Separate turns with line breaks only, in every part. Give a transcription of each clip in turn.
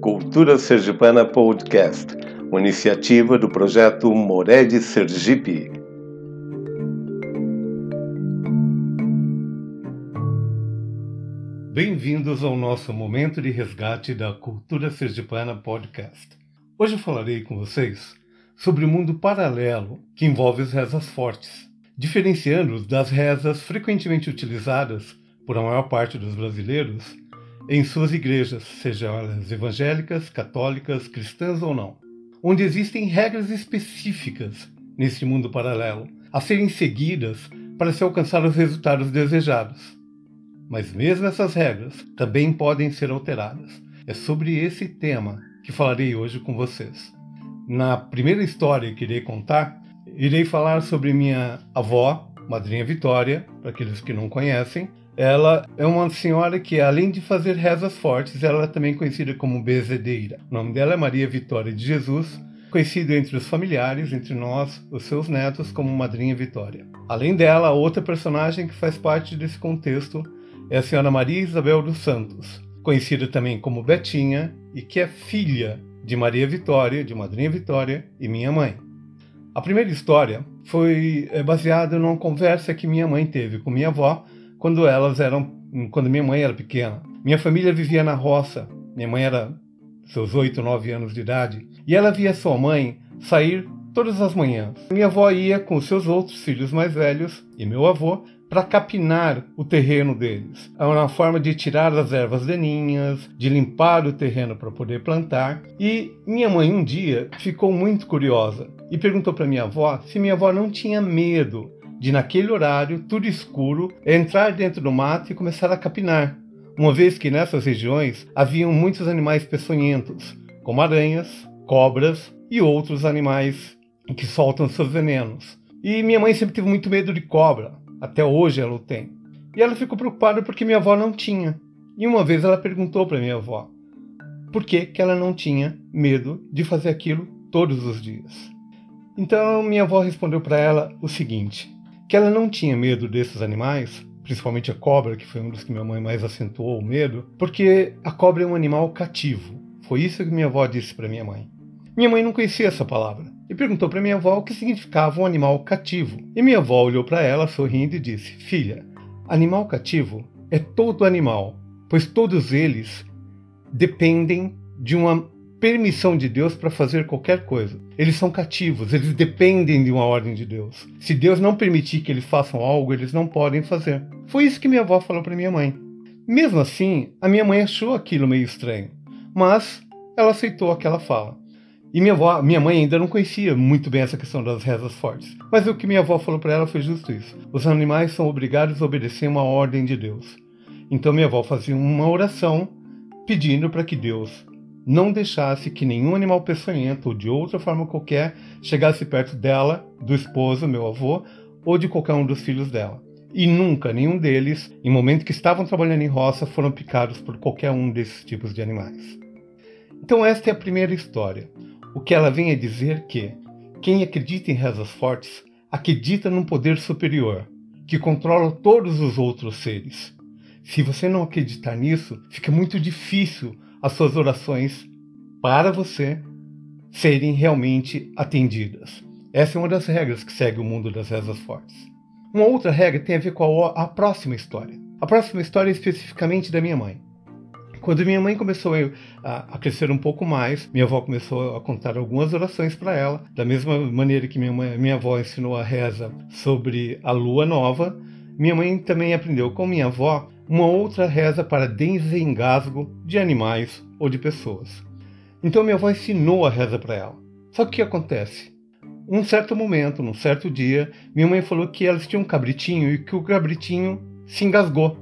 Cultura Sergipana Podcast, uma iniciativa do projeto Mored Sergipe. Bem-vindos ao nosso momento de resgate da Cultura Sergipana Podcast. Hoje falarei com vocês sobre o mundo paralelo que envolve as rezas fortes, diferenciando-os das rezas frequentemente utilizadas por a maior parte dos brasileiros em suas igrejas, sejam elas evangélicas, católicas, cristãs ou não, onde existem regras específicas neste mundo paralelo a serem seguidas para se alcançar os resultados desejados. Mas mesmo essas regras também podem ser alteradas. É sobre esse tema que falarei hoje com vocês. Na primeira história que irei contar, irei falar sobre minha avó, Madrinha Vitória, para aqueles que não conhecem, ela é uma senhora que, além de fazer rezas fortes, ela é também conhecida como bezedeira. O nome dela é Maria Vitória de Jesus, conhecido entre os familiares, entre nós, os seus netos, como Madrinha Vitória. Além dela, outra personagem que faz parte desse contexto é a senhora Maria Isabel dos Santos, conhecida também como Betinha e que é filha de Maria Vitória, de Madrinha Vitória e minha mãe. A primeira história foi é, baseada numa conversa que minha mãe teve com minha avó quando elas eram, quando minha mãe era pequena. Minha família vivia na roça. Minha mãe era seus oito, nove anos de idade e ela via sua mãe sair todas as manhãs. Minha avó ia com seus outros filhos mais velhos e meu avô para capinar o terreno deles. É uma forma de tirar as ervas daninhas, de limpar o terreno para poder plantar. E minha mãe um dia ficou muito curiosa e perguntou para minha avó se minha avó não tinha medo de naquele horário, tudo escuro, entrar dentro do mato e começar a capinar, uma vez que nessas regiões haviam muitos animais peçonhentos, como aranhas, cobras e outros animais que soltam seus venenos. E minha mãe sempre teve muito medo de cobra, até hoje ela o tem. E ela ficou preocupada porque minha avó não tinha. E uma vez ela perguntou para minha avó por que, que ela não tinha medo de fazer aquilo todos os dias. Então minha avó respondeu para ela o seguinte: que ela não tinha medo desses animais, principalmente a cobra, que foi um dos que minha mãe mais acentuou o medo, porque a cobra é um animal cativo. Foi isso que minha avó disse para minha mãe. Minha mãe não conhecia essa palavra e perguntou para minha avó o que significava um animal cativo. E minha avó olhou para ela sorrindo e disse: Filha, animal cativo é todo animal, pois todos eles dependem de uma permissão de Deus para fazer qualquer coisa. Eles são cativos, eles dependem de uma ordem de Deus. Se Deus não permitir que eles façam algo, eles não podem fazer. Foi isso que minha avó falou para minha mãe. Mesmo assim, a minha mãe achou aquilo meio estranho, mas ela aceitou aquela fala. E minha avó, minha mãe ainda não conhecia muito bem essa questão das rezas fortes. Mas o que minha avó falou para ela foi justo isso. Os animais são obrigados a obedecer uma ordem de Deus. Então minha avó fazia uma oração pedindo para que Deus não deixasse que nenhum animal peçonhento ou de outra forma qualquer chegasse perto dela, do esposo, meu avô, ou de qualquer um dos filhos dela. E nunca nenhum deles, em momento que estavam trabalhando em roça, foram picados por qualquer um desses tipos de animais. Então esta é a primeira história. O que ela vem a dizer que quem acredita em rezas fortes acredita num poder superior, que controla todos os outros seres. Se você não acreditar nisso, fica muito difícil as suas orações para você serem realmente atendidas. Essa é uma das regras que segue o mundo das rezas fortes. Uma outra regra tem a ver com a, a próxima história. A próxima história é especificamente da minha mãe. Quando minha mãe começou a, a, crescer um pouco mais, minha avó começou a contar algumas orações para ela, da mesma maneira que minha, mãe, minha avó ensinou a reza sobre a lua nova. Minha mãe também aprendeu com minha avó uma outra reza para desengasgo de animais ou de pessoas. Então minha avó ensinou a reza para ela. Só que o que acontece? Um certo momento, num certo dia, minha mãe falou que elas tinham um cabritinho e que o cabritinho se engasgou.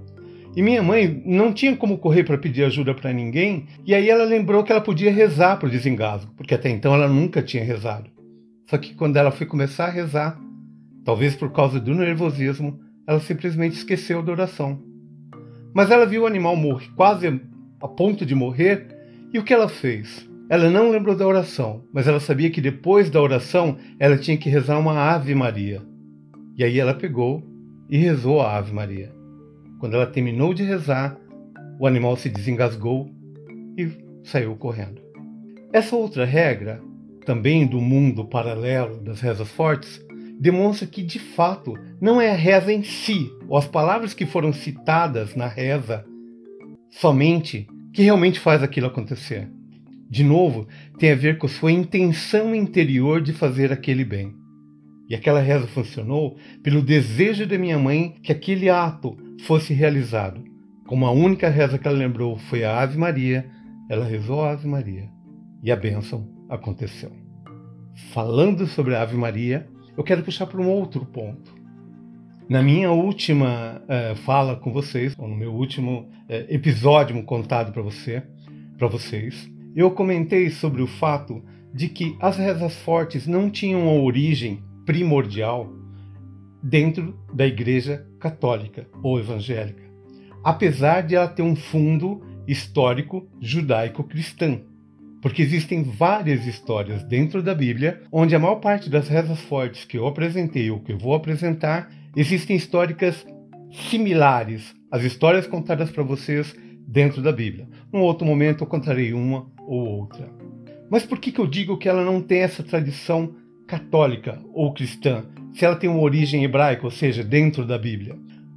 E minha mãe não tinha como correr para pedir ajuda para ninguém, e aí ela lembrou que ela podia rezar para o desengasgo, porque até então ela nunca tinha rezado. Só que quando ela foi começar a rezar, talvez por causa do nervosismo, ela simplesmente esqueceu da oração. Mas ela viu o animal morrer, quase a ponto de morrer, e o que ela fez? Ela não lembrou da oração, mas ela sabia que depois da oração ela tinha que rezar uma Ave Maria. E aí ela pegou e rezou a Ave Maria. Quando ela terminou de rezar, o animal se desengasgou e saiu correndo. Essa outra regra, também do mundo paralelo das rezas fortes, demonstra que de fato não é a reza em si, ou as palavras que foram citadas na reza somente, que realmente faz aquilo acontecer. De novo, tem a ver com sua intenção interior de fazer aquele bem. E aquela reza funcionou pelo desejo da minha mãe que aquele ato fosse realizado. Como a única reza que ela lembrou foi a Ave Maria, ela rezou a Ave Maria e a bênção aconteceu. Falando sobre a Ave Maria, eu quero puxar para um outro ponto. Na minha última uh, fala com vocês, ou no meu último uh, episódio contado para você, para vocês, eu comentei sobre o fato de que as rezas fortes não tinham a origem primordial dentro da Igreja Católica ou Evangélica, apesar de ela ter um fundo histórico judaico-cristão. Porque existem várias histórias dentro da Bíblia onde a maior parte das rezas fortes que eu apresentei ou que eu vou apresentar existem históricas similares às histórias contadas para vocês dentro da Bíblia. Num outro momento eu contarei uma ou outra. Mas por que, que eu digo que ela não tem essa tradição católica ou cristã, se ela tem uma origem hebraica, ou seja, dentro da Bíblia?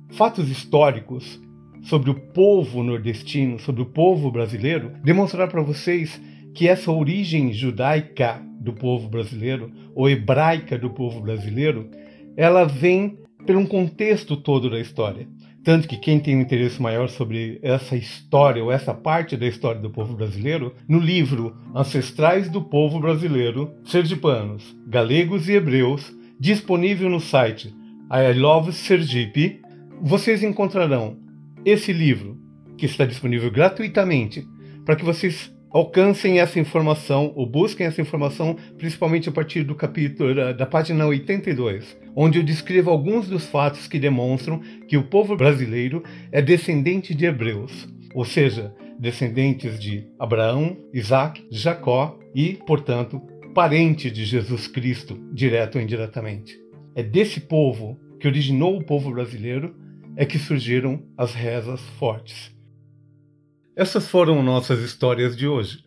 Fatos históricos sobre o povo nordestino, sobre o povo brasileiro, demonstrar para vocês que essa origem judaica do povo brasileiro, ou hebraica do povo brasileiro, ela vem por um contexto todo da história. Tanto que quem tem um interesse maior sobre essa história ou essa parte da história do povo brasileiro, no livro Ancestrais do Povo Brasileiro, Sergipanos, Galegos e Hebreus, disponível no site I Love Sergipe, vocês encontrarão esse livro, que está disponível gratuitamente, para que vocês alcancem essa informação ou busquem essa informação, principalmente a partir do capítulo da página 82, onde eu descrevo alguns dos fatos que demonstram que o povo brasileiro é descendente de hebreus, ou seja, descendentes de Abraão, Isaac, Jacó e, portanto, parente de Jesus Cristo, direto ou indiretamente. É desse povo que originou o povo brasileiro é que surgiram as rezas fortes. Essas foram nossas histórias de hoje,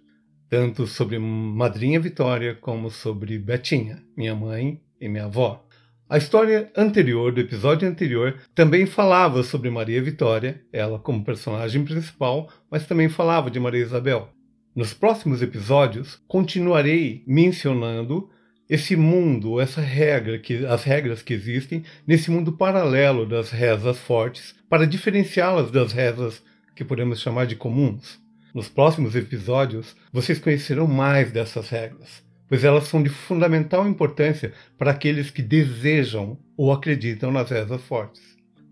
tanto sobre Madrinha Vitória como sobre Betinha, minha mãe e minha avó. A história anterior, do episódio anterior, também falava sobre Maria Vitória, ela como personagem principal, mas também falava de Maria Isabel. Nos próximos episódios, continuarei mencionando esse mundo, essa regra, que, as regras que existem nesse mundo paralelo das rezas fortes, para diferenciá-las das rezas que podemos chamar de comuns. Nos próximos episódios, vocês conhecerão mais dessas regras, pois elas são de fundamental importância para aqueles que desejam ou acreditam nas rezas fortes.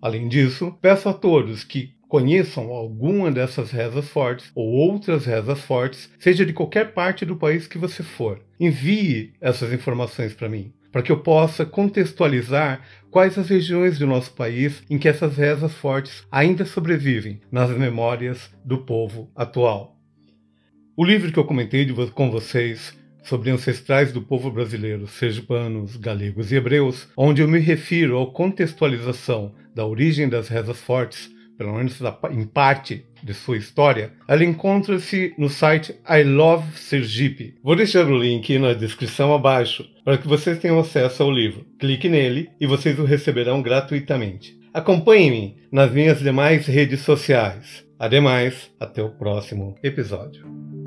Além disso, peço a todos que conheçam alguma dessas rezas fortes ou outras rezas fortes, seja de qualquer parte do país que você for. Envie essas informações para mim para que eu possa contextualizar quais as regiões do nosso país em que essas rezas fortes ainda sobrevivem nas memórias do povo atual. O livro que eu comentei com vocês sobre ancestrais do povo brasileiro, sergipanos, galegos e hebreus, onde eu me refiro à contextualização da origem das rezas fortes, pelo menos em parte de sua história, ela encontra-se no site I Love Sergipe. Vou deixar o link na descrição abaixo para que vocês tenham acesso ao livro. Clique nele e vocês o receberão gratuitamente. Acompanhe-me nas minhas demais redes sociais. Ademais, até o próximo episódio.